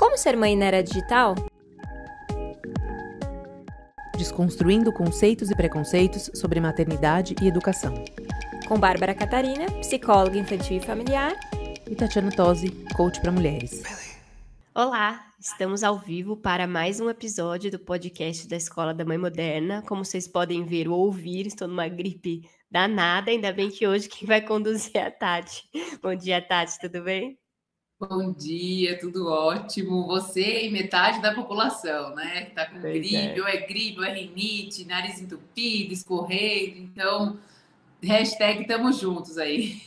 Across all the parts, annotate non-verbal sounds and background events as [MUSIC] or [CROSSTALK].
Como ser mãe na era digital? Desconstruindo conceitos e preconceitos sobre maternidade e educação. Com Bárbara Catarina, psicóloga infantil e familiar. E Tatiana Tosi, coach para mulheres. Olá, estamos ao vivo para mais um episódio do podcast da Escola da Mãe Moderna. Como vocês podem ver ou ouvir, estou numa gripe danada, ainda bem que hoje quem vai conduzir é a Tati. Bom dia, Tati, tudo bem? Bom dia, tudo ótimo. Você e metade da população, né? Tá com pois gripe, é. ou é gripe, ou é rinite, nariz entupido, escorrendo. Então, hashtag estamos juntos aí.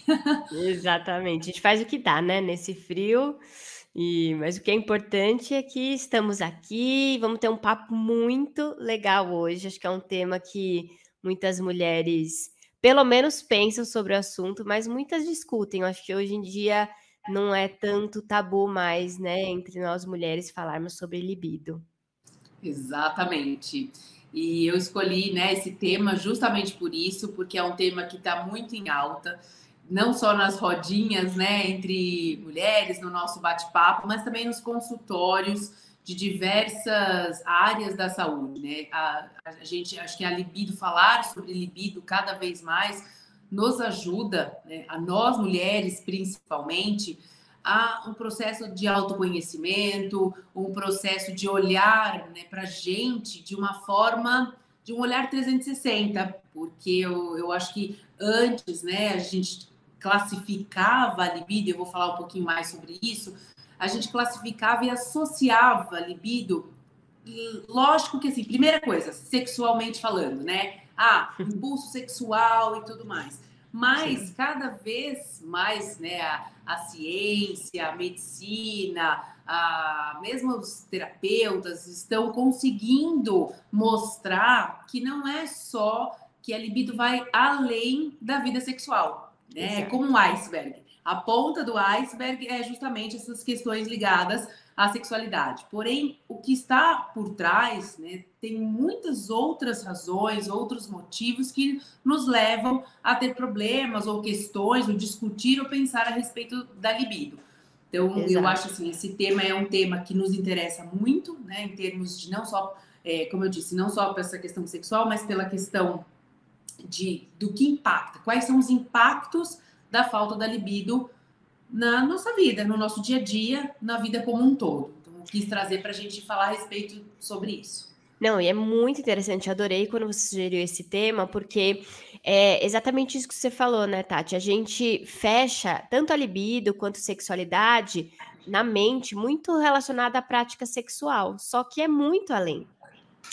Exatamente. A gente faz o que dá, né? Nesse frio. E, mas o que é importante é que estamos aqui, vamos ter um papo muito legal hoje. Acho que é um tema que muitas mulheres, pelo menos, pensam sobre o assunto, mas muitas discutem. Eu acho que hoje em dia não é tanto tabu mais, né, entre nós mulheres falarmos sobre libido. Exatamente. E eu escolhi, né, esse tema justamente por isso, porque é um tema que está muito em alta, não só nas rodinhas, né, entre mulheres, no nosso bate-papo, mas também nos consultórios de diversas áreas da saúde, né? A, a gente, acho que a libido, falar sobre libido cada vez mais nos ajuda, né, a nós mulheres principalmente, a um processo de autoconhecimento, um processo de olhar né, para a gente de uma forma, de um olhar 360, porque eu, eu acho que antes, né, a gente classificava a libido, eu vou falar um pouquinho mais sobre isso, a gente classificava e associava libido, lógico que assim, primeira coisa, sexualmente falando, né? Ah, impulso sexual e tudo mais. Mas Sim. cada vez mais, né, a, a ciência, a medicina, a, mesmo os terapeutas estão conseguindo mostrar que não é só que a libido vai além da vida sexual, né? É como um iceberg. A ponta do iceberg é justamente essas questões ligadas a sexualidade. Porém, o que está por trás, né, tem muitas outras razões, outros motivos que nos levam a ter problemas ou questões, ou discutir ou pensar a respeito da libido. Então, Exato. eu acho assim, esse tema é um tema que nos interessa muito, né, em termos de não só, é, como eu disse, não só para essa questão sexual, mas pela questão de do que impacta, quais são os impactos da falta da libido na nossa vida, no nosso dia a dia, na vida como um todo. Então, quis trazer para a gente falar a respeito sobre isso. Não, e é muito interessante, adorei quando você sugeriu esse tema, porque é exatamente isso que você falou, né, Tati? A gente fecha tanto a libido quanto a sexualidade na mente muito relacionada à prática sexual, só que é muito além.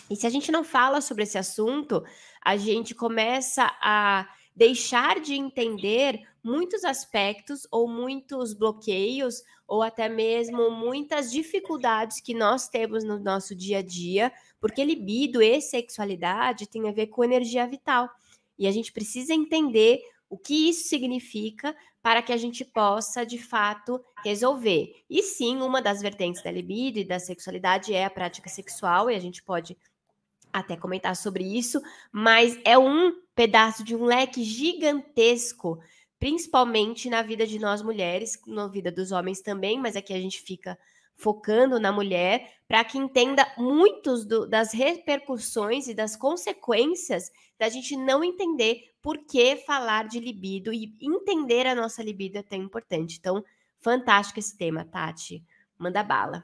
E se a gente não fala sobre esse assunto, a gente começa a deixar de entender muitos aspectos ou muitos bloqueios ou até mesmo muitas dificuldades que nós temos no nosso dia a dia, porque libido e sexualidade tem a ver com energia vital. E a gente precisa entender o que isso significa para que a gente possa, de fato, resolver. E sim, uma das vertentes da libido e da sexualidade é a prática sexual, e a gente pode até comentar sobre isso, mas é um pedaço de um leque gigantesco principalmente na vida de nós mulheres, na vida dos homens também, mas aqui a gente fica focando na mulher, para que entenda muitos do, das repercussões e das consequências da gente não entender por que falar de libido e entender a nossa libido é tão importante. Então, fantástico esse tema, Tati. Manda bala.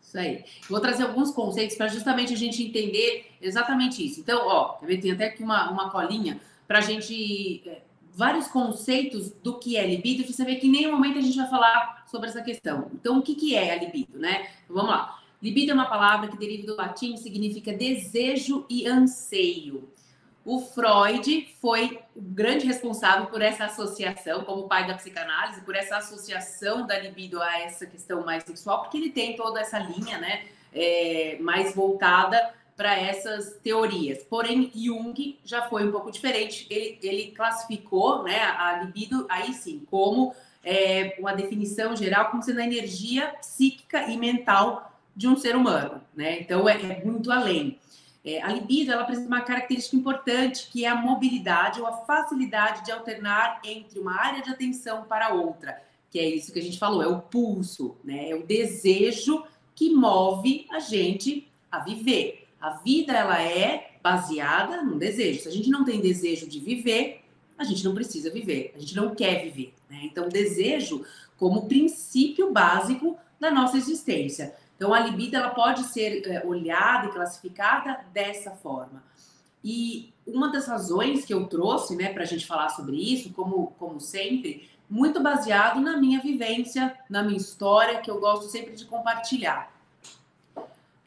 Isso aí. Vou trazer alguns conceitos para justamente a gente entender exatamente isso. Então, ó, tem até aqui uma, uma colinha para a gente é, vários conceitos do que é libido, você vê que em nenhum momento a gente vai falar sobre essa questão. Então, o que, que é a libido, né? Então, vamos lá. Libido é uma palavra que deriva do latim significa desejo e anseio. O Freud foi o grande responsável por essa associação, como pai da psicanálise, por essa associação da libido a essa questão mais sexual, porque ele tem toda essa linha, né, é, mais voltada para essas teorias. Porém, Jung já foi um pouco diferente. Ele, ele classificou né, a libido, aí sim, como é, uma definição geral, como sendo a energia psíquica e mental de um ser humano. Né? Então, é, é muito além. É, a libido ela apresenta uma característica importante, que é a mobilidade ou a facilidade de alternar entre uma área de atenção para outra, que é isso que a gente falou, é o pulso, né? é o desejo que move a gente a viver. A vida ela é baseada no desejo. Se a gente não tem desejo de viver, a gente não precisa viver, a gente não quer viver. Né? Então, desejo como princípio básico da nossa existência. Então, a libido ela pode ser é, olhada e classificada dessa forma. E uma das razões que eu trouxe né, para a gente falar sobre isso, como, como sempre, muito baseado na minha vivência, na minha história, que eu gosto sempre de compartilhar.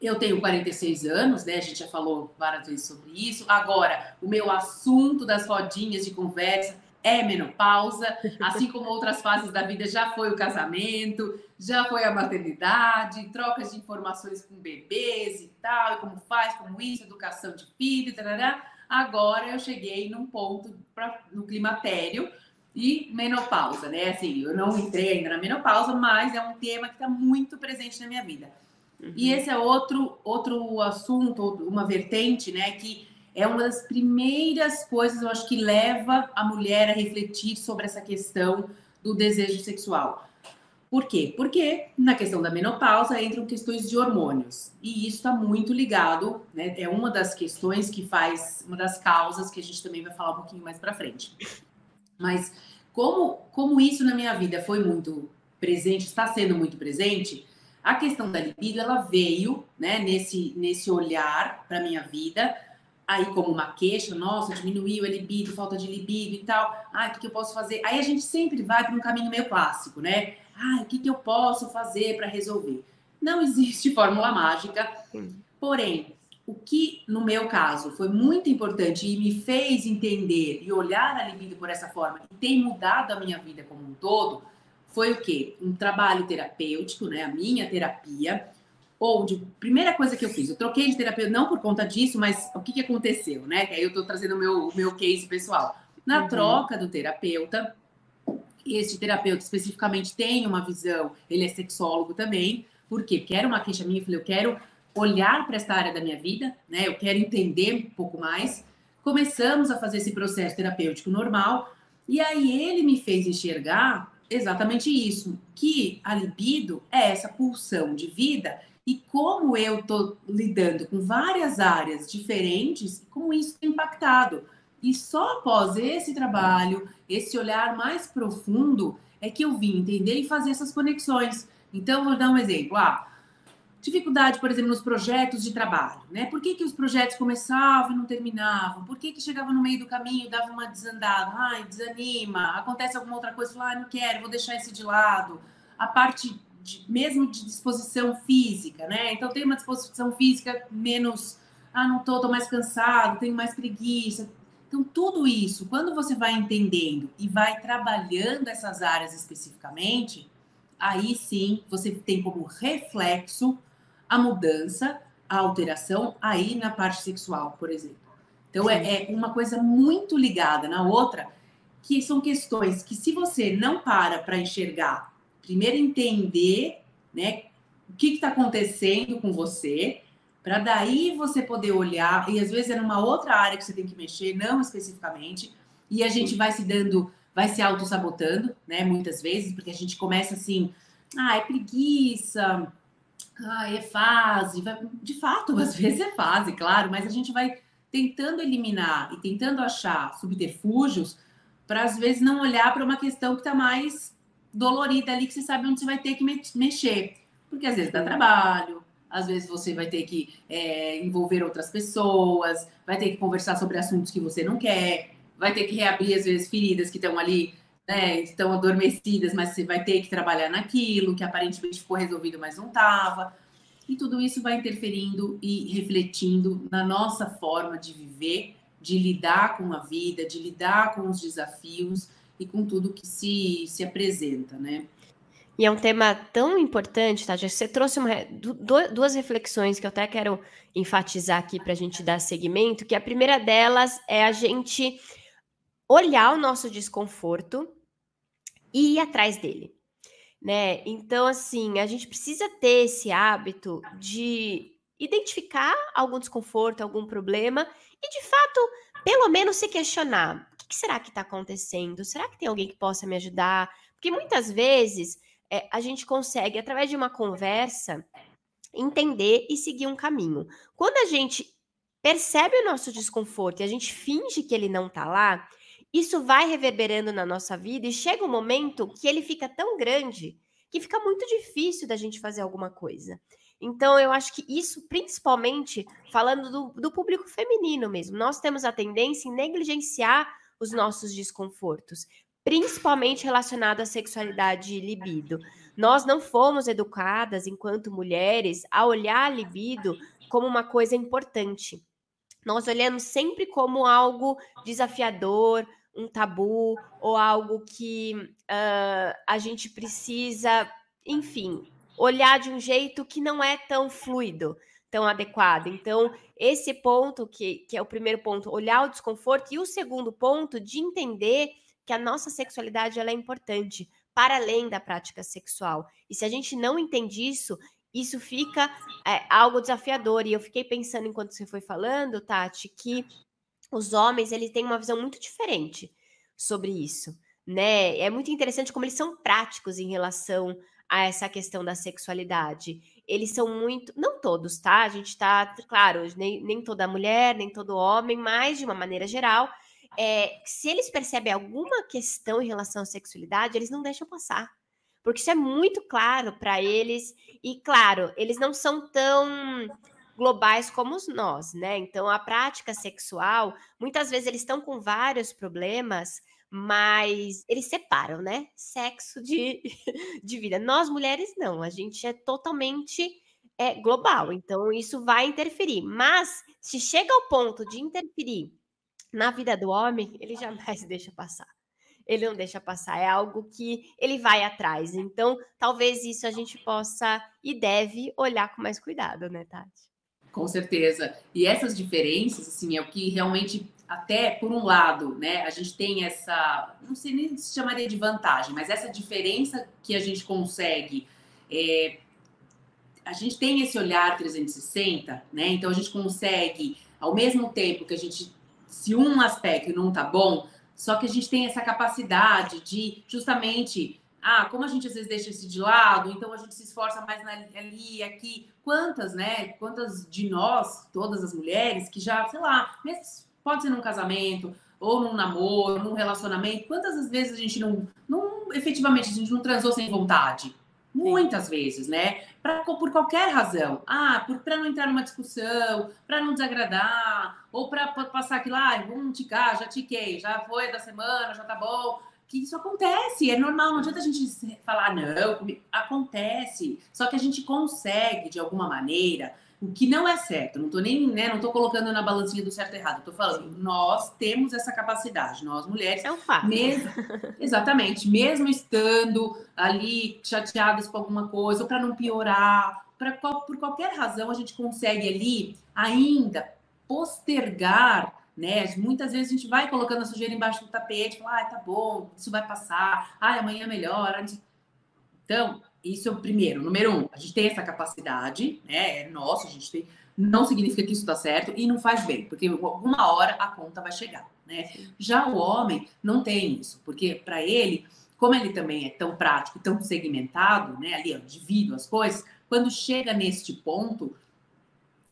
Eu tenho 46 anos, né? A gente já falou várias vezes sobre isso. Agora, o meu assunto das rodinhas de conversa é menopausa, assim como outras fases da vida já foi o casamento, já foi a maternidade, trocas de informações com bebês e tal, e como faz, como isso, educação de filho, tarará. Agora eu cheguei num ponto pra, no climatério e menopausa, né? Assim, eu não entrei ainda na menopausa, mas é um tema que está muito presente na minha vida. Uhum. E esse é outro, outro assunto, uma vertente, né? Que é uma das primeiras coisas, eu acho, que leva a mulher a refletir sobre essa questão do desejo sexual. Por quê? Porque na questão da menopausa entram questões de hormônios. E isso está muito ligado, né? É uma das questões que faz, uma das causas que a gente também vai falar um pouquinho mais para frente. Mas como, como isso na minha vida foi muito presente, está sendo muito presente, a questão da libido, ela veio, né, nesse, nesse olhar para minha vida, aí como uma queixa, nossa, diminuiu a libido, falta de libido e tal, ah, o que, que eu posso fazer? Aí a gente sempre vai para um caminho meio clássico, né? Ah, o que, que eu posso fazer para resolver? Não existe [LAUGHS] fórmula mágica, porém, o que no meu caso foi muito importante e me fez entender e olhar a libido por essa forma e tem mudado a minha vida como um todo, foi o quê? Um trabalho terapêutico, né? A minha terapia, onde primeira coisa que eu fiz, eu troquei de terapeuta não por conta disso, mas o que, que aconteceu, né? Que aí eu tô trazendo o meu, meu case pessoal. Na uhum. troca do terapeuta, este terapeuta especificamente tem uma visão, ele é sexólogo também? Porque era uma queixa minha, eu falei, eu quero olhar para esta área da minha vida, né? Eu quero entender um pouco mais. Começamos a fazer esse processo terapêutico normal, e aí ele me fez enxergar exatamente isso, que a libido é essa pulsão de vida e como eu estou lidando com várias áreas diferentes, como isso tem impactado. E só após esse trabalho, esse olhar mais profundo, é que eu vim entender e fazer essas conexões. Então, vou dar um exemplo. Ah, dificuldade, por exemplo, nos projetos de trabalho, né? Por que, que os projetos começavam e não terminavam? Por que, que chegava no meio do caminho, dava uma desandada? Ai, desanima, acontece alguma outra coisa, fala, ah, não quero, vou deixar esse de lado. A parte de, mesmo de disposição física, né? Então tem uma disposição física menos, ah, não tô, tô mais cansado, tenho mais preguiça. Então tudo isso, quando você vai entendendo e vai trabalhando essas áreas especificamente, aí sim você tem como reflexo a mudança, a alteração aí na parte sexual, por exemplo. Então é, é, uma coisa muito ligada na outra, que são questões que se você não para para enxergar, primeiro entender, né, o que está acontecendo com você, para daí você poder olhar e às vezes é numa outra área que você tem que mexer, não especificamente, e a gente vai se dando, vai se auto sabotando, né, muitas vezes, porque a gente começa assim, ah, é preguiça, ah, é fase. De fato, às [LAUGHS] vezes é fase, claro, mas a gente vai tentando eliminar e tentando achar subterfúgios para às vezes não olhar para uma questão que está mais dolorida ali, que você sabe onde você vai ter que mexer. Porque às vezes dá trabalho, às vezes você vai ter que é, envolver outras pessoas, vai ter que conversar sobre assuntos que você não quer, vai ter que reabrir, às vezes, feridas que estão ali né, estão adormecidas, mas você vai ter que trabalhar naquilo que aparentemente ficou resolvido, mas não estava. E tudo isso vai interferindo e refletindo na nossa forma de viver, de lidar com a vida, de lidar com os desafios e com tudo que se, se apresenta, né? E é um tema tão importante, tá? Você trouxe uma, duas reflexões que eu até quero enfatizar aqui para a gente dar seguimento, que a primeira delas é a gente olhar o nosso desconforto e ir atrás dele, né? Então, assim, a gente precisa ter esse hábito de identificar algum desconforto, algum problema e, de fato, pelo menos se questionar: o que será que está acontecendo? Será que tem alguém que possa me ajudar? Porque muitas vezes é, a gente consegue, através de uma conversa, entender e seguir um caminho. Quando a gente percebe o nosso desconforto e a gente finge que ele não tá lá, isso vai reverberando na nossa vida e chega um momento que ele fica tão grande que fica muito difícil da gente fazer alguma coisa. Então, eu acho que isso, principalmente falando do, do público feminino mesmo, nós temos a tendência em negligenciar os nossos desconfortos, principalmente relacionado à sexualidade e libido. Nós não fomos educadas, enquanto mulheres, a olhar a libido como uma coisa importante. Nós olhamos sempre como algo desafiador, um tabu, ou algo que uh, a gente precisa, enfim, olhar de um jeito que não é tão fluido, tão adequado. Então, esse ponto, que, que é o primeiro ponto, olhar o desconforto, e o segundo ponto, de entender que a nossa sexualidade ela é importante para além da prática sexual. E se a gente não entende isso, isso fica é, algo desafiador. E eu fiquei pensando enquanto você foi falando, Tati, que os homens eles têm uma visão muito diferente sobre isso, né? É muito interessante como eles são práticos em relação a essa questão da sexualidade. Eles são muito, não todos, tá? A gente tá, claro, nem, nem toda mulher, nem todo homem, mas de uma maneira geral, é, se eles percebem alguma questão em relação à sexualidade, eles não deixam passar. Porque isso é muito claro para eles. E, claro, eles não são tão globais como nós, né? Então, a prática sexual, muitas vezes eles estão com vários problemas, mas eles separam, né? Sexo de, [LAUGHS] de vida. Nós mulheres não, a gente é totalmente é, global, então isso vai interferir. Mas se chega ao ponto de interferir na vida do homem, ele jamais [LAUGHS] deixa passar. Ele não deixa passar, é algo que ele vai atrás. Então, talvez isso a gente possa e deve olhar com mais cuidado, né, Tati? Com certeza. E essas diferenças, assim, é o que realmente, até por um lado, né, a gente tem essa, não sei nem se chamaria de vantagem, mas essa diferença que a gente consegue é, a gente tem esse olhar 360, né? Então a gente consegue, ao mesmo tempo que a gente se um aspecto não tá bom, só que a gente tem essa capacidade de justamente, ah, como a gente às vezes deixa isso de lado, então a gente se esforça mais na, ali, aqui. Quantas, né? Quantas de nós, todas as mulheres, que já, sei lá, pode ser num casamento, ou num namoro, num relacionamento, quantas vezes a gente não, não efetivamente, a gente não transou sem vontade? Muitas vezes, né? Pra, por qualquer razão. Ah, para não entrar numa discussão, para não desagradar, ou para passar aquilo, ah, vamos ticar, já tiquei, já foi da semana, já tá bom. Que isso acontece, é normal, não adianta a gente falar, não, acontece. Só que a gente consegue, de alguma maneira, o que não é certo, não tô nem, né, não tô colocando na balancinha do certo e errado, tô falando, nós temos essa capacidade, nós mulheres. É um fato. Mesmo, [LAUGHS] exatamente, mesmo estando ali chateadas com alguma coisa, ou para não piorar, pra, por qualquer razão, a gente consegue ali ainda postergar né? Muitas vezes a gente vai colocando a sujeira embaixo do tapete, fala, ah, tá bom, isso vai passar, ah, amanhã melhora. Então, isso é o primeiro, número um. A gente tem essa capacidade, né? É nosso, a gente tem. Não significa que isso está certo e não faz bem, porque alguma hora a conta vai chegar, né? Já o homem não tem isso, porque para ele, como ele também é tão prático, tão segmentado, né? Ali, ó, divido as coisas. Quando chega neste ponto,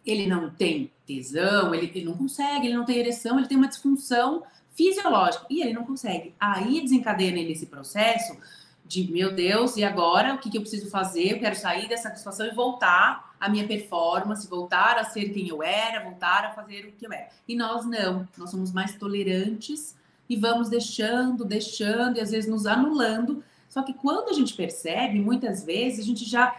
ele não tem tesão, ele, ele não consegue, ele não tem ereção, ele tem uma disfunção fisiológica e ele não consegue. Aí desencadeia nesse processo de meu Deus, e agora o que, que, eu preciso fazer? Eu quero sair dessa situação e voltar à minha performance, voltar a ser quem eu era, voltar a fazer o que eu era. E nós não, nós somos mais tolerantes e vamos deixando, deixando e às vezes nos anulando. Só que quando a gente percebe, muitas vezes a gente já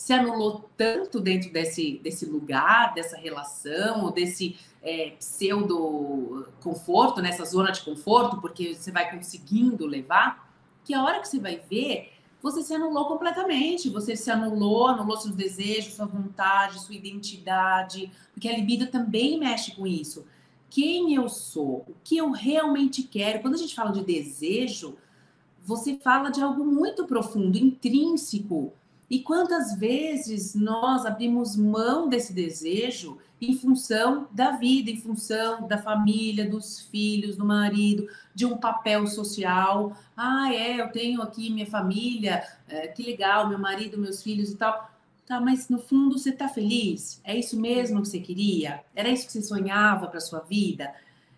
se anulou tanto dentro desse, desse lugar, dessa relação, desse é, pseudo conforto, nessa zona de conforto, porque você vai conseguindo levar que a hora que você vai ver, você se anulou completamente. Você se anulou, anulou seus desejos, sua vontade, sua identidade, porque a libido também mexe com isso. Quem eu sou, o que eu realmente quero. Quando a gente fala de desejo, você fala de algo muito profundo, intrínseco. E quantas vezes nós abrimos mão desse desejo em função da vida, em função da família, dos filhos, do marido, de um papel social. Ah, é, eu tenho aqui minha família, é, que legal, meu marido, meus filhos e tal. Tá, mas no fundo você tá feliz? É isso mesmo que você queria? Era isso que você sonhava para sua vida?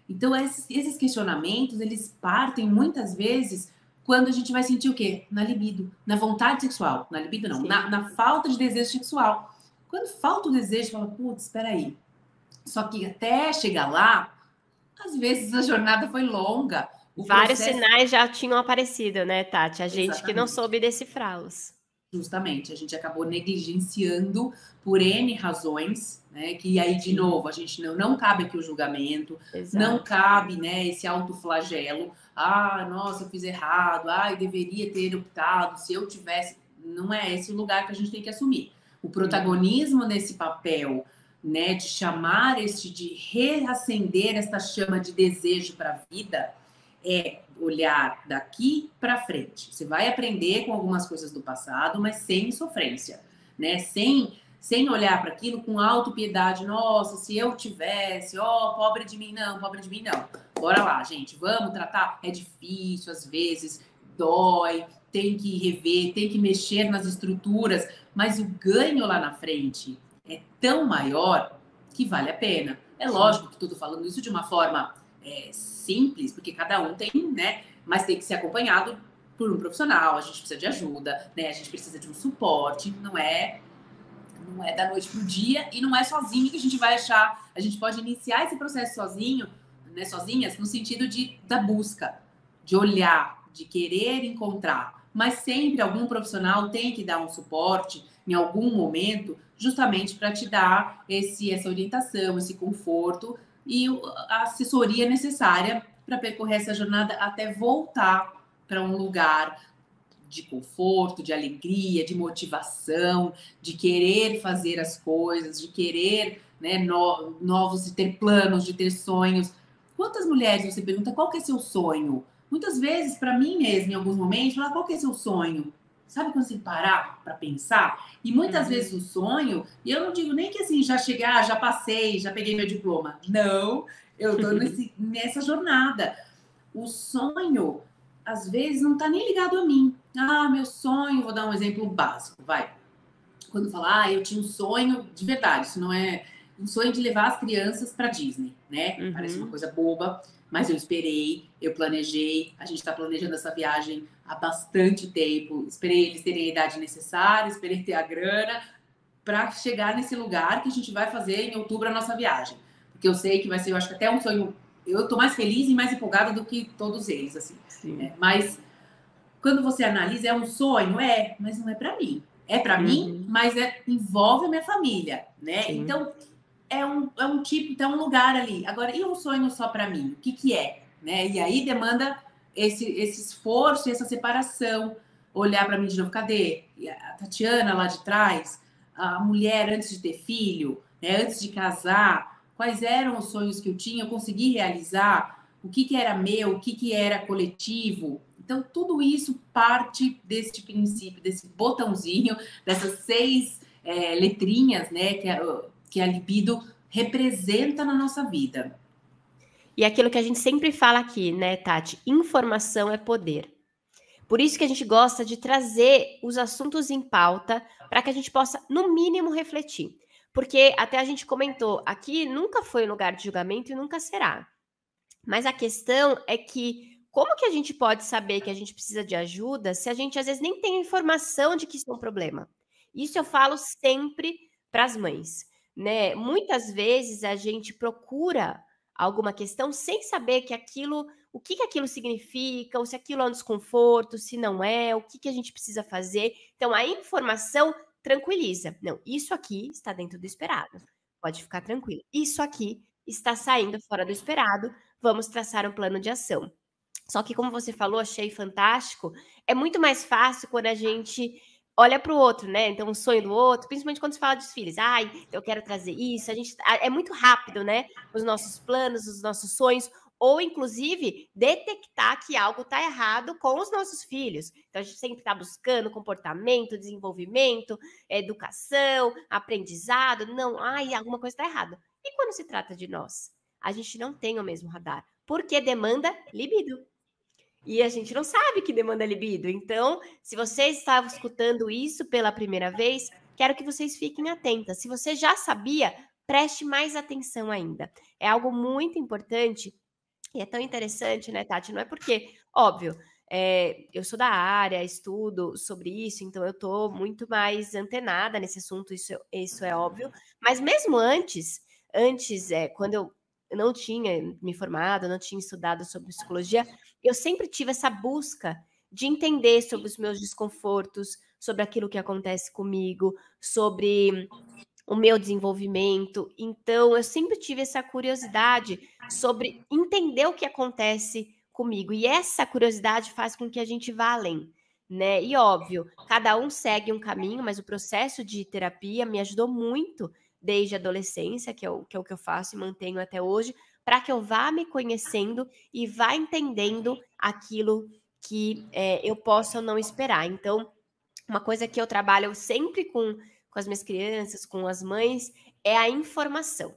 Então esses, esses questionamentos, eles partem muitas vezes quando a gente vai sentir o quê? Na libido, na vontade sexual. Na libido não, na, na, falta de desejo sexual. Quando falta o desejo, fala, putz, espera aí. Só que até chegar lá, às vezes a jornada foi longa. Vários processo... sinais já tinham aparecido, né, Tati? A gente Exatamente. que não soube decifrá-los. Justamente, a gente acabou negligenciando por N razões, né? Que aí, de novo, a gente não, não cabe aqui o julgamento, Exato. não cabe, né, esse autoflagelo. Ah, nossa, eu fiz errado, ah, eu deveria ter optado, se eu tivesse. Não é esse o lugar que a gente tem que assumir. O protagonismo nesse papel, né, de chamar este, de reacender esta chama de desejo para a vida, é olhar daqui para frente. Você vai aprender com algumas coisas do passado, mas sem sofrência, né? Sem sem olhar para aquilo com autopiedade. Nossa, se eu tivesse, ó, oh, pobre de mim não, pobre de mim não. Bora lá, gente, vamos tratar. É difícil às vezes, dói, tem que rever, tem que mexer nas estruturas, mas o ganho lá na frente é tão maior que vale a pena. É lógico que estou falando isso de uma forma é, simples, porque cada um tem, né? Mas tem que ser acompanhado por um profissional, a gente precisa de ajuda, né? A gente precisa de um suporte, não é não é da noite pro dia e não é sozinho que a gente vai achar. A gente pode iniciar esse processo sozinho, né, sozinhas, no sentido de da busca, de olhar, de querer encontrar, mas sempre algum profissional tem que dar um suporte em algum momento, justamente para te dar esse essa orientação, esse conforto e a assessoria necessária para percorrer essa jornada até voltar para um lugar de conforto, de alegria, de motivação, de querer fazer as coisas, de querer né, no, novos, de ter planos, de ter sonhos. Quantas mulheres você pergunta qual que é seu sonho? Muitas vezes, para mim mesmo, em alguns momentos, falar qual que é seu sonho? Sabe quando você parar para pensar? E muitas uhum. vezes o sonho, e eu não digo nem que assim, já chegar, já passei, já peguei meu diploma. Não, eu [LAUGHS] estou nessa jornada. O sonho, às vezes, não está nem ligado a mim. Ah, meu sonho, vou dar um exemplo básico, vai. Quando falar, ah, eu tinha um sonho de verdade, isso não é um sonho de levar as crianças para Disney, né? Uhum. Parece uma coisa boba, mas eu esperei, eu planejei, a gente está planejando essa viagem há bastante tempo. Esperei eles terem a idade necessária, esperei ter a grana para chegar nesse lugar que a gente vai fazer em outubro a nossa viagem. Porque eu sei que vai ser, eu acho que até um sonho. Eu estou mais feliz e mais empolgada do que todos eles, assim. É, mas quando você analisa, é um sonho? É, mas não é para mim. É para uhum. mim, mas é, envolve a minha família, né? Sim. Então, é um, é um tipo, então, um lugar ali. Agora, e um sonho só para mim? O que, que é? Né? E aí demanda esse, esse esforço essa separação. Olhar para mim de novo, cadê? A Tatiana lá de trás, a mulher antes de ter filho, né? antes de casar, quais eram os sonhos que eu tinha, eu consegui realizar, o que, que era meu, o que, que era coletivo. Então, tudo isso parte desse princípio, desse botãozinho, dessas seis é, letrinhas, né, que a, que a libido representa na nossa vida. E aquilo que a gente sempre fala aqui, né, Tati? Informação é poder. Por isso que a gente gosta de trazer os assuntos em pauta para que a gente possa, no mínimo, refletir. Porque até a gente comentou, aqui nunca foi um lugar de julgamento e nunca será. Mas a questão é que como que a gente pode saber que a gente precisa de ajuda se a gente às vezes nem tem informação de que isso é um problema? Isso eu falo sempre para as mães, né? Muitas vezes a gente procura alguma questão sem saber que aquilo, o que, que aquilo significa, ou se aquilo é um desconforto, se não é, o que, que a gente precisa fazer. Então, a informação tranquiliza. Não, isso aqui está dentro do esperado. Pode ficar tranquilo. Isso aqui está saindo fora do esperado. Vamos traçar um plano de ação. Só que, como você falou, achei fantástico. É muito mais fácil quando a gente olha para o outro, né? Então, o sonho do outro, principalmente quando se fala dos filhos. Ai, eu quero trazer isso. A gente é muito rápido, né? Os nossos planos, os nossos sonhos, ou inclusive detectar que algo está errado com os nossos filhos. Então, a gente sempre está buscando comportamento, desenvolvimento, educação, aprendizado. Não, ai, alguma coisa está errada. E quando se trata de nós? A gente não tem o mesmo radar, porque demanda libido. E a gente não sabe que demanda libido. Então, se você estava escutando isso pela primeira vez, quero que vocês fiquem atentas. Se você já sabia, preste mais atenção ainda. É algo muito importante e é tão interessante, né, Tati? Não é porque, óbvio, é, eu sou da área, estudo sobre isso, então eu estou muito mais antenada nesse assunto, isso, isso é óbvio. Mas mesmo antes, antes, é, quando eu não tinha me formado, não tinha estudado sobre psicologia, eu sempre tive essa busca de entender sobre os meus desconfortos, sobre aquilo que acontece comigo, sobre o meu desenvolvimento. Então, eu sempre tive essa curiosidade sobre entender o que acontece comigo. E essa curiosidade faz com que a gente vá além, né? E óbvio, cada um segue um caminho, mas o processo de terapia me ajudou muito desde a adolescência, que é o que, é o que eu faço e mantenho até hoje, para que eu vá me conhecendo e vá entendendo aquilo que é, eu posso ou não esperar. Então, uma coisa que eu trabalho sempre com, com as minhas crianças, com as mães, é a informação.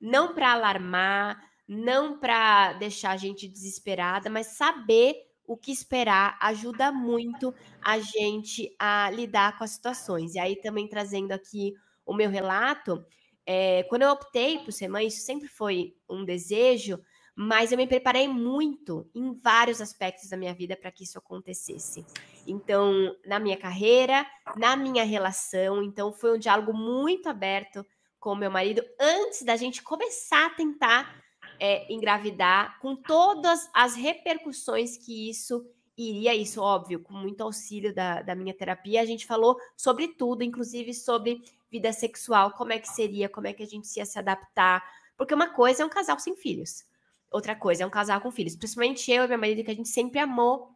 Não para alarmar, não para deixar a gente desesperada, mas saber o que esperar ajuda muito a gente a lidar com as situações. E aí também trazendo aqui o meu relato, é, quando eu optei por ser mãe, isso sempre foi um desejo, mas eu me preparei muito em vários aspectos da minha vida para que isso acontecesse. Então, na minha carreira, na minha relação, então foi um diálogo muito aberto com meu marido antes da gente começar a tentar é, engravidar, com todas as repercussões que isso iria, isso óbvio, com muito auxílio da, da minha terapia, a gente falou sobre tudo, inclusive sobre vida sexual, como é que seria, como é que a gente ia se adaptar, porque uma coisa é um casal sem filhos, outra coisa é um casal com filhos, principalmente eu e meu marido, que a gente sempre amou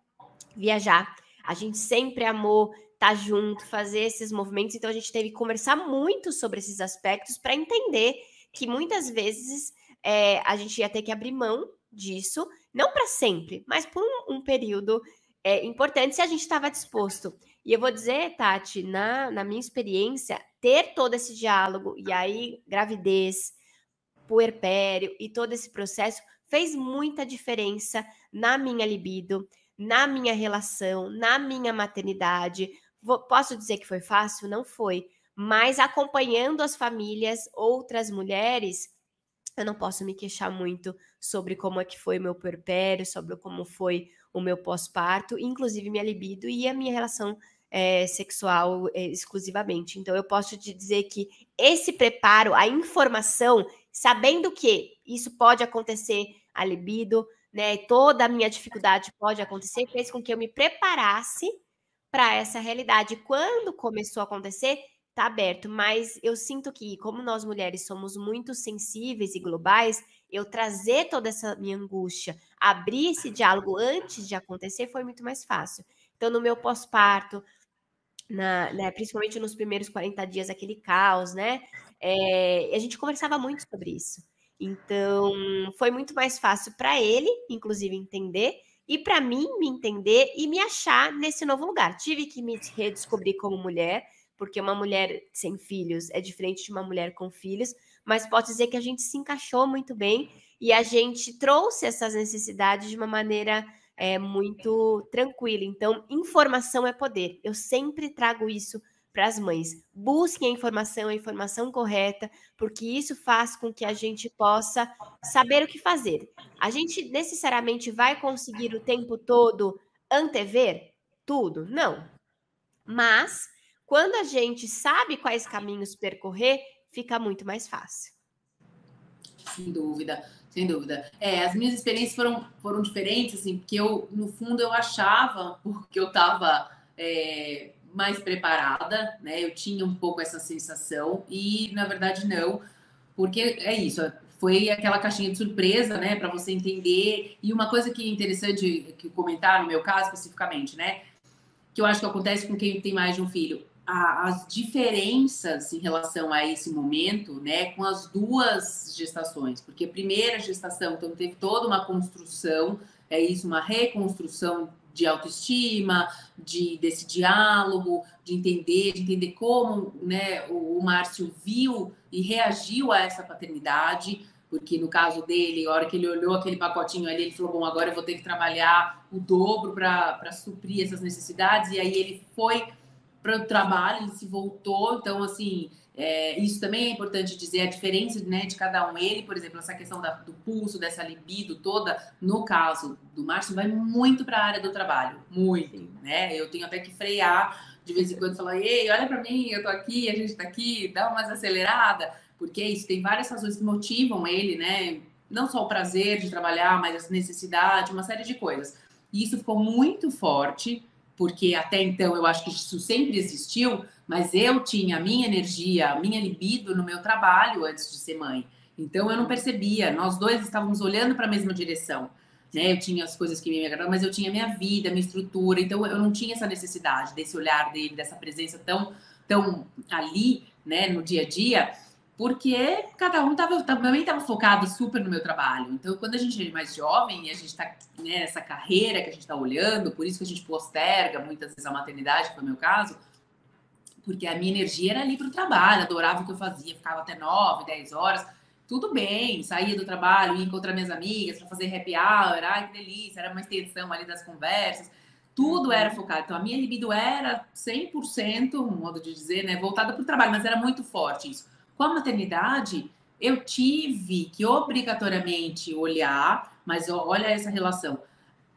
viajar, a gente sempre amou estar tá junto, fazer esses movimentos, então a gente teve que conversar muito sobre esses aspectos para entender que muitas vezes é, a gente ia ter que abrir mão disso, não para sempre, mas por um, um período é, importante se a gente estava disposto. E eu vou dizer, Tati, na, na minha experiência, ter todo esse diálogo, e aí gravidez, puerpério e todo esse processo fez muita diferença na minha libido, na minha relação, na minha maternidade. Vou, posso dizer que foi fácil? Não foi. Mas acompanhando as famílias, outras mulheres, eu não posso me queixar muito sobre como é que foi o meu puerpério, sobre como foi o meu pós-parto, inclusive minha libido e a minha relação é, sexual é, exclusivamente. Então, eu posso te dizer que esse preparo, a informação, sabendo que isso pode acontecer, a libido, né, toda a minha dificuldade pode acontecer, fez com que eu me preparasse para essa realidade. Quando começou a acontecer, está aberto, mas eu sinto que, como nós mulheres somos muito sensíveis e globais, eu trazer toda essa minha angústia, abrir esse diálogo antes de acontecer foi muito mais fácil. Então, no meu pós-parto, né, principalmente nos primeiros 40 dias, aquele caos, né? É, a gente conversava muito sobre isso. Então, foi muito mais fácil para ele, inclusive, entender, e para mim me entender e me achar nesse novo lugar. Tive que me redescobrir como mulher porque uma mulher sem filhos é diferente de uma mulher com filhos, mas pode dizer que a gente se encaixou muito bem e a gente trouxe essas necessidades de uma maneira é, muito tranquila. Então, informação é poder. Eu sempre trago isso para as mães. Busquem a informação, a informação correta, porque isso faz com que a gente possa saber o que fazer. A gente necessariamente vai conseguir o tempo todo antever tudo? Não. Mas quando a gente sabe quais caminhos percorrer, fica muito mais fácil. Sem dúvida, sem dúvida. É, as minhas experiências foram, foram diferentes, assim, porque eu, no fundo, eu achava, porque eu estava é, mais preparada, né? Eu tinha um pouco essa sensação, e na verdade não, porque é isso, foi aquela caixinha de surpresa, né, para você entender. E uma coisa que é interessante que comentar no meu caso especificamente, né, que eu acho que acontece com quem tem mais de um filho a, as diferenças em relação a esse momento, né, com as duas gestações, porque primeira gestação, então, teve toda uma construção, é isso, uma reconstrução de autoestima, de desse diálogo, de entender, de entender como, né, o, o Márcio viu e reagiu a essa paternidade, porque no caso dele, a hora que ele olhou aquele pacotinho ali, ele falou: Bom, agora eu vou ter que trabalhar o dobro para suprir essas necessidades, e aí ele foi para o trabalho, ele se voltou. Então, assim, é, isso também é importante dizer a diferença né, de cada um. Ele, por exemplo, essa questão da, do pulso, dessa libido toda, no caso do Márcio, vai muito para a área do trabalho, muito, né? Eu tenho até que frear de vez em quando, falar, ei, olha para mim, eu tô aqui, a gente tá aqui, dá uma acelerada, porque isso tem várias razões que motivam ele, né? Não só o prazer de trabalhar, mas a necessidade, uma série de coisas. E isso ficou muito forte, porque até então eu acho que isso sempre existiu, mas eu tinha a minha energia, a minha libido no meu trabalho antes de ser mãe. Então eu não percebia, nós dois estávamos olhando para a mesma direção. Né? Eu tinha as coisas que me agradavam, mas eu tinha minha vida, minha estrutura, então eu não tinha essa necessidade desse olhar dele, dessa presença tão, tão ali, né, no dia a dia, porque cada um tava, também estava focado super no meu trabalho. Então, quando a gente é mais jovem e a gente está né, nessa carreira que a gente está olhando, por isso que a gente posterga muitas vezes a maternidade, foi o meu caso, porque a minha energia era ali para o trabalho, adorava o que eu fazia, ficava até 9, 10 horas, tudo bem, saía do trabalho, ia encontrar minhas amigas para fazer happy hour, ai que delícia, era uma extensão ali das conversas, tudo era focado. Então a minha libido era 100%, um modo de dizer, né, voltada para o trabalho, mas era muito forte isso. Com a maternidade, eu tive que obrigatoriamente olhar, mas olha essa relação.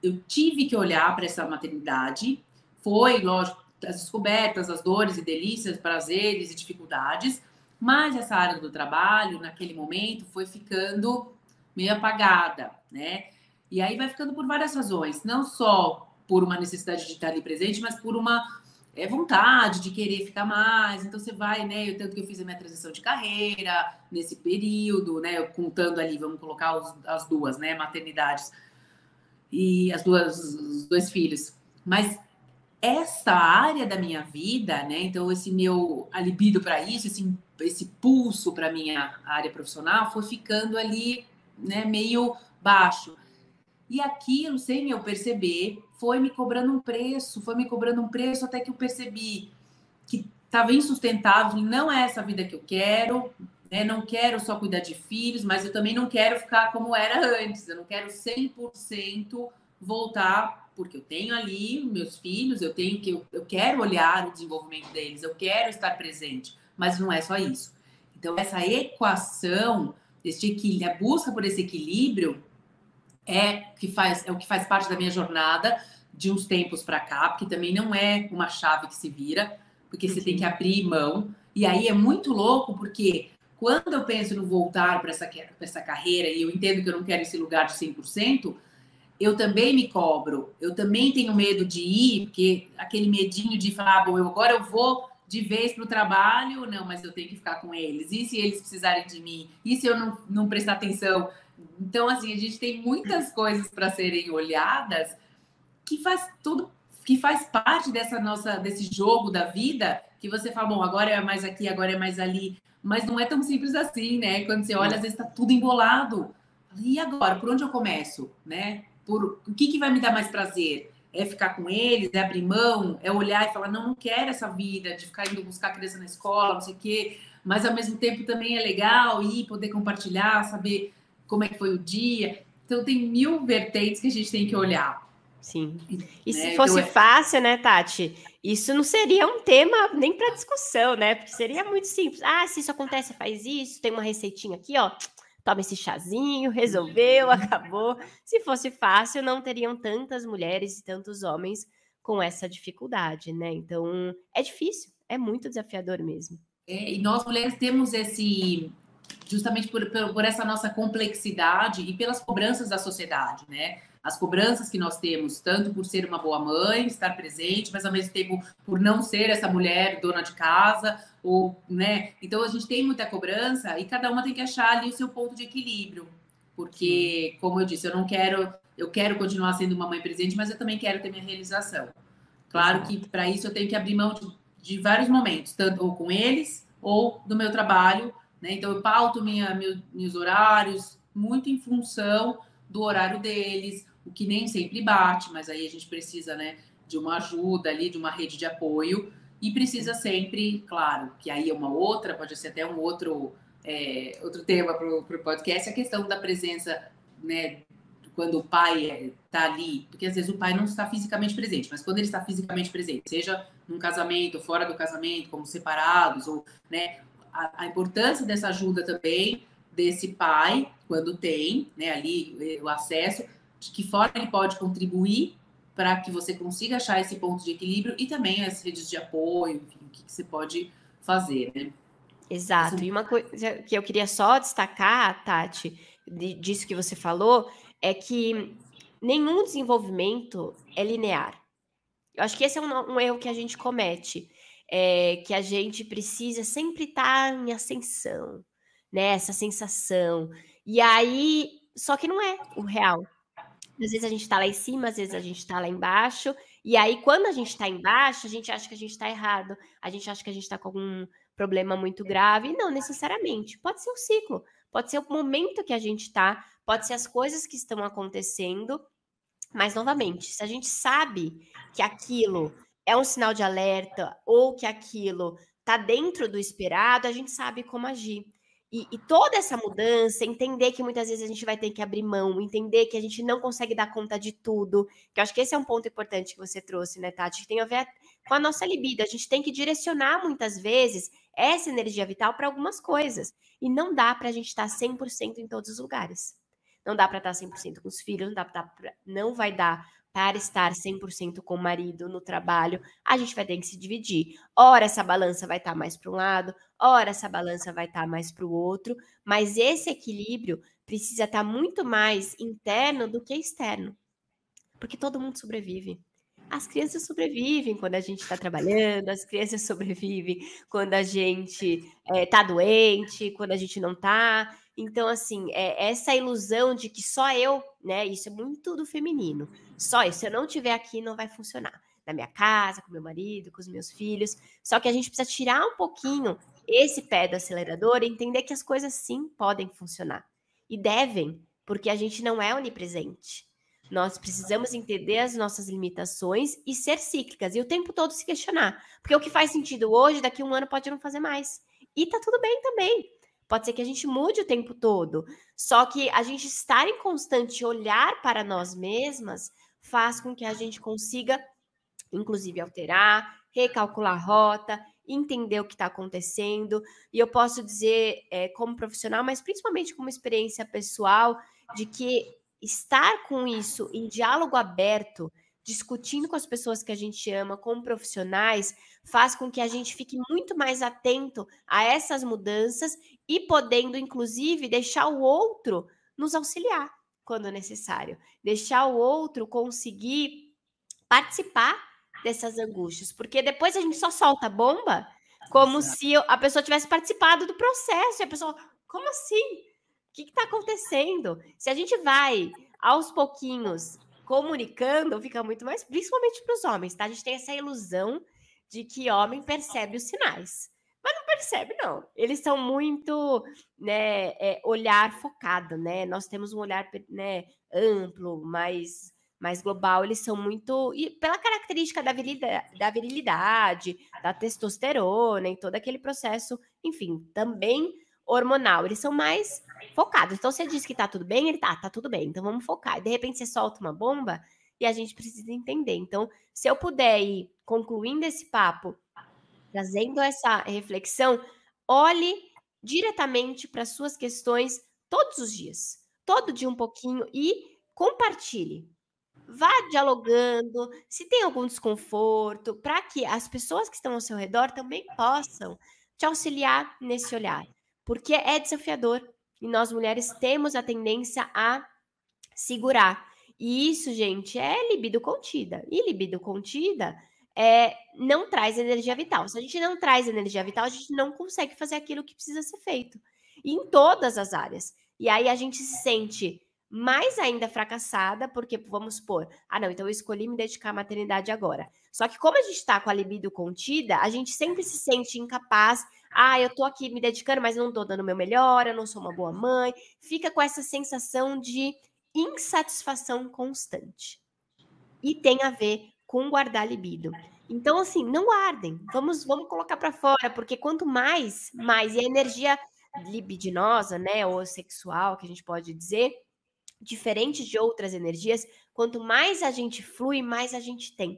Eu tive que olhar para essa maternidade. Foi, lógico, as descobertas, as dores e delícias, prazeres e dificuldades, mas essa área do trabalho, naquele momento, foi ficando meio apagada, né? E aí vai ficando por várias razões, não só por uma necessidade de estar ali presente, mas por uma é, vontade de querer ficar mais. Então você vai, né? Eu, tanto que eu fiz a minha transição de carreira nesse período, né? Contando ali, vamos colocar os, as duas, né? Maternidades e as duas, os dois filhos. Mas essa área da minha vida, né? Então, esse meu libido para isso, esse, esse pulso para minha área profissional foi ficando ali, né, meio baixo. E aquilo, sem eu perceber, foi me cobrando um preço, foi me cobrando um preço até que eu percebi que estava insustentável, não é essa vida que eu quero, né? Não quero só cuidar de filhos, mas eu também não quero ficar como era antes, eu não quero 100% voltar porque eu tenho ali meus filhos, eu tenho que eu, eu quero olhar o desenvolvimento deles, eu quero estar presente, mas não é só isso. Então essa equação, este equilíbrio, a busca por esse equilíbrio é que faz é o que faz parte da minha jornada de uns tempos para cá, porque também não é uma chave que se vira, porque você tem que uhum. abrir mão. E aí é muito louco, porque quando eu penso no voltar para essa, essa carreira e eu entendo que eu não quero esse lugar de 100%, eu também me cobro, eu também tenho medo de ir, porque aquele medinho de falar, ah, bom, eu, agora eu vou de vez para o trabalho, não, mas eu tenho que ficar com eles. E se eles precisarem de mim? E se eu não, não prestar atenção? Então, assim, a gente tem muitas coisas para serem olhadas que faz tudo, que faz parte dessa nossa, desse jogo da vida, que você fala, bom, agora é mais aqui, agora é mais ali. Mas não é tão simples assim, né? Quando você olha, às vezes está tudo embolado. E agora, por onde eu começo, né? por o que, que vai me dar mais prazer? É ficar com eles, é abrir mão, é olhar e falar, não, não quero essa vida de ficar indo buscar criança na escola, não sei o quê, mas ao mesmo tempo também é legal ir, poder compartilhar, saber como é que foi o dia. Então tem mil vertentes que a gente tem que olhar. Sim. E né? se fosse então, fácil, né, Tati? Isso não seria um tema nem para discussão, né? Porque seria muito simples. Ah, se isso acontece, faz isso. Tem uma receitinha aqui, ó toma esse chazinho, resolveu, uhum. acabou. Se fosse fácil, não teriam tantas mulheres e tantos homens com essa dificuldade, né? Então, é difícil, é muito desafiador mesmo. É, e nós mulheres temos esse, justamente por, por, essa nossa complexidade e pelas cobranças da sociedade, né? as cobranças que nós temos, tanto por ser uma boa mãe, estar presente, mas ao mesmo tempo por não ser essa mulher dona de casa, ou, né? Então a gente tem muita cobrança e cada uma tem que achar ali o seu ponto de equilíbrio. Porque, como eu disse, eu não quero, eu quero continuar sendo uma mãe presente, mas eu também quero ter minha realização. Claro que para isso eu tenho que abrir mão de, de, vários momentos, tanto ou com eles ou do meu trabalho, né? Então eu pauto minha, meu, meus horários muito em função do horário deles, o que nem sempre bate, mas aí a gente precisa, né, de uma ajuda ali, de uma rede de apoio, e precisa sempre, claro, que aí é uma outra, pode ser até um outro, é, outro tema para o podcast, a questão da presença, né, quando o pai está ali, porque às vezes o pai não está fisicamente presente, mas quando ele está fisicamente presente, seja num casamento, fora do casamento, como separados, ou, né, a, a importância dessa ajuda também desse pai, quando tem, né, ali o acesso, de que forma ele pode contribuir para que você consiga achar esse ponto de equilíbrio e também as redes de apoio, enfim, o que, que você pode fazer, né? Exato. E uma coisa que eu queria só destacar, Tati, disso que você falou, é que nenhum desenvolvimento é linear. Eu acho que esse é um, um erro que a gente comete, é, que a gente precisa sempre estar em ascensão, né? Essa sensação. E aí, só que não é o real. Às vezes a gente está lá em cima, às vezes a gente está lá embaixo. E aí, quando a gente está embaixo, a gente acha que a gente está errado, a gente acha que a gente está com algum problema muito grave. E não necessariamente. Pode ser o ciclo, pode ser o momento que a gente está, pode ser as coisas que estão acontecendo. Mas, novamente, se a gente sabe que aquilo é um sinal de alerta ou que aquilo está dentro do esperado, a gente sabe como agir. E, e, toda essa mudança, entender que muitas vezes a gente vai ter que abrir mão, entender que a gente não consegue dar conta de tudo, que eu acho que esse é um ponto importante que você trouxe, né, Tati? Que tem a ver com a nossa libido. A gente tem que direcionar muitas vezes essa energia vital para algumas coisas. E não dá para a gente estar 100% em todos os lugares. Não dá para estar 100% com os filhos, não, dá pra, não vai dar para estar 100% com o marido no trabalho, a gente vai ter que se dividir. Ora, essa balança vai estar mais para um lado, ora, essa balança vai estar mais para o outro, mas esse equilíbrio precisa estar muito mais interno do que externo. Porque todo mundo sobrevive. As crianças sobrevivem quando a gente está trabalhando, as crianças [LAUGHS] sobrevivem quando a gente está eh, é, doente, quando a gente não está. Então, assim, é essa ilusão de que só eu, né? Isso é muito do feminino. Só isso, se eu não estiver aqui, não vai funcionar. Na minha casa, com meu marido, com os meus filhos. Só que a gente precisa tirar um pouquinho esse pé do acelerador e entender que as coisas sim podem funcionar. E devem, porque a gente não é onipresente. Nós precisamos entender as nossas limitações e ser cíclicas, e o tempo todo se questionar. Porque o que faz sentido hoje, daqui a um ano pode não fazer mais. E tá tudo bem também. Pode ser que a gente mude o tempo todo. Só que a gente estar em constante olhar para nós mesmas faz com que a gente consiga, inclusive, alterar, recalcular a rota, entender o que está acontecendo. E eu posso dizer, é, como profissional, mas principalmente como experiência pessoal, de que estar com isso em diálogo aberto discutindo com as pessoas que a gente ama, com profissionais, faz com que a gente fique muito mais atento a essas mudanças e podendo, inclusive, deixar o outro nos auxiliar quando necessário, deixar o outro conseguir participar dessas angústias, porque depois a gente só solta a bomba como se a pessoa tivesse participado do processo e a pessoa, como assim? O que está acontecendo? Se a gente vai aos pouquinhos comunicando, fica muito mais, principalmente para os homens, tá? A gente tem essa ilusão de que homem percebe os sinais. Mas não percebe, não. Eles são muito, né, é, olhar focado, né? Nós temos um olhar, né, amplo, mais, mais global. Eles são muito, e pela característica da virilidade, da virilidade, da testosterona e todo aquele processo, enfim, também hormonal. Eles são mais focados. Então, você diz que tá tudo bem, ele tá, tá tudo bem. Então, vamos focar. E, de repente, você solta uma bomba e a gente precisa entender. Então, se eu puder ir concluindo esse papo, trazendo essa reflexão, olhe diretamente para suas questões todos os dias. Todo dia um pouquinho e compartilhe. Vá dialogando, se tem algum desconforto, para que as pessoas que estão ao seu redor também possam te auxiliar nesse olhar porque é desafiador e nós mulheres temos a tendência a segurar. E isso, gente, é libido contida. E libido contida é, não traz energia vital. Se a gente não traz energia vital, a gente não consegue fazer aquilo que precisa ser feito. Em todas as áreas. E aí a gente se sente mais ainda fracassada, porque vamos supor, ah, não, então eu escolhi me dedicar à maternidade agora. Só que como a gente está com a libido contida, a gente sempre se sente incapaz. Ah, eu tô aqui me dedicando, mas não tô dando o meu melhor, eu não sou uma boa mãe. Fica com essa sensação de insatisfação constante. E tem a ver com guardar libido. Então, assim, não guardem. Vamos, vamos colocar para fora, porque quanto mais, mais. E a energia libidinosa, né, ou sexual, que a gente pode dizer, diferente de outras energias, quanto mais a gente flui, mais a gente tem.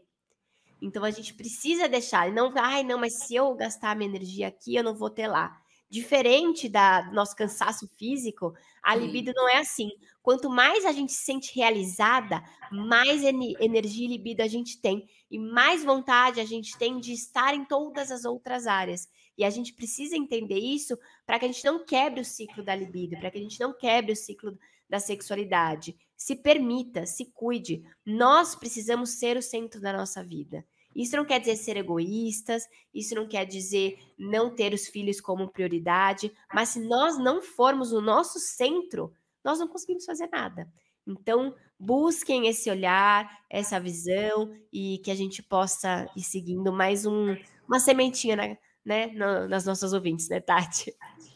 Então a gente precisa deixar, não, ai, não, mas se eu gastar minha energia aqui, eu não vou ter lá. Diferente da, do nosso cansaço físico, a libido não é assim. Quanto mais a gente se sente realizada, mais energia e libido a gente tem. E mais vontade a gente tem de estar em todas as outras áreas. E a gente precisa entender isso para que a gente não quebre o ciclo da libido, para que a gente não quebre o ciclo da sexualidade. Se permita, se cuide. Nós precisamos ser o centro da nossa vida. Isso não quer dizer ser egoístas, isso não quer dizer não ter os filhos como prioridade, mas se nós não formos o nosso centro, nós não conseguimos fazer nada. Então, busquem esse olhar, essa visão e que a gente possa ir seguindo mais um, uma sementinha né, né, nas nossas ouvintes, né, Tati?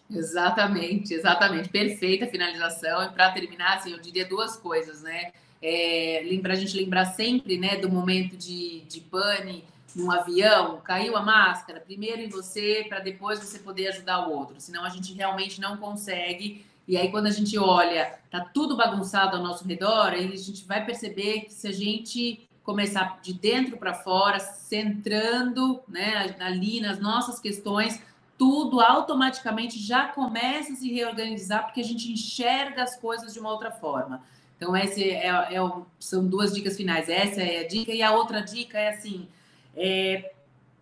Exatamente, exatamente. Perfeita finalização. E para terminar, assim, eu diria duas coisas, né? É, lembra, a gente lembrar sempre né, do momento de, de pane num avião, caiu a máscara, primeiro em você, para depois você poder ajudar o outro. Senão a gente realmente não consegue. E aí, quando a gente olha, tá tudo bagunçado ao nosso redor, aí a gente vai perceber que se a gente começar de dentro para fora, centrando né, ali nas nossas questões, tudo automaticamente já começa a se reorganizar, porque a gente enxerga as coisas de uma outra forma. Então, essa é, é, são duas dicas finais. Essa é a dica, e a outra dica é assim: é,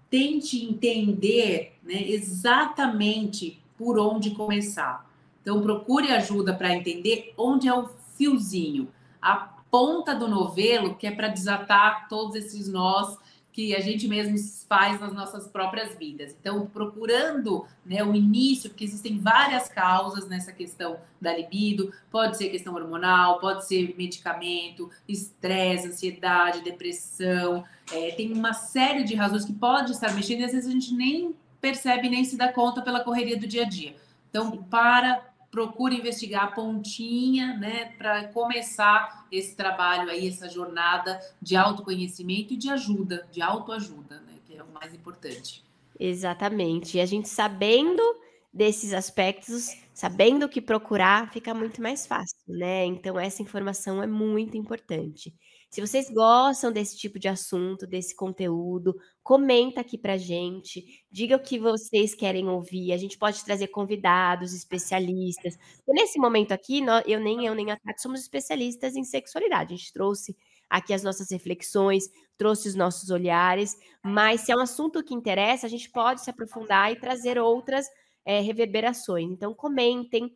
tente entender né, exatamente por onde começar. Então, procure ajuda para entender onde é o fiozinho, a ponta do novelo, que é para desatar todos esses nós que a gente mesmo faz nas nossas próprias vidas. Então, procurando né, o início, porque existem várias causas nessa questão da libido, pode ser questão hormonal, pode ser medicamento, estresse, ansiedade, depressão, é, tem uma série de razões que pode estar mexendo e às vezes a gente nem percebe, nem se dá conta pela correria do dia a dia. Então, para procure investigar a pontinha, né, para começar esse trabalho aí, essa jornada de autoconhecimento e de ajuda, de autoajuda, né, que é o mais importante. Exatamente. E a gente sabendo desses aspectos, sabendo o que procurar, fica muito mais fácil, né? Então essa informação é muito importante. Se vocês gostam desse tipo de assunto, desse conteúdo, comenta aqui pra gente, diga o que vocês querem ouvir. A gente pode trazer convidados, especialistas. E nesse momento aqui, eu nem eu nem a Tati somos especialistas em sexualidade. A gente trouxe aqui as nossas reflexões, trouxe os nossos olhares, mas se é um assunto que interessa, a gente pode se aprofundar e trazer outras é, reverberações. Então, comentem,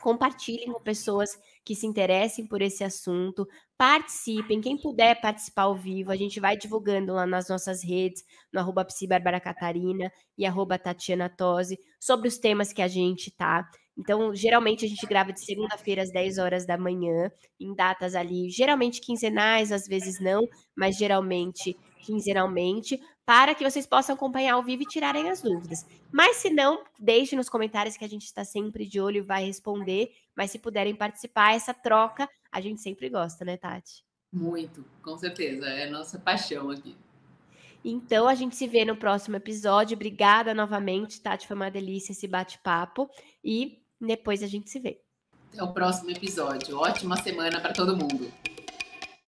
compartilhem com pessoas que se interessem por esse assunto, participem, quem puder participar ao vivo, a gente vai divulgando lá nas nossas redes, no arroba e arroba Tatiana Tosi, sobre os temas que a gente tá. Então, geralmente a gente grava de segunda-feira às 10 horas da manhã, em datas ali, geralmente quinzenais, às vezes não, mas geralmente quinzenalmente, para que vocês possam acompanhar ao vivo e tirarem as dúvidas. Mas se não, deixe nos comentários que a gente está sempre de olho e vai responder. Mas se puderem participar, essa troca, a gente sempre gosta, né, Tati? Muito, com certeza. É a nossa paixão aqui. Então, a gente se vê no próximo episódio. Obrigada novamente, Tati. Foi uma delícia esse bate-papo. E depois a gente se vê. Até o próximo episódio. Ótima semana para todo mundo.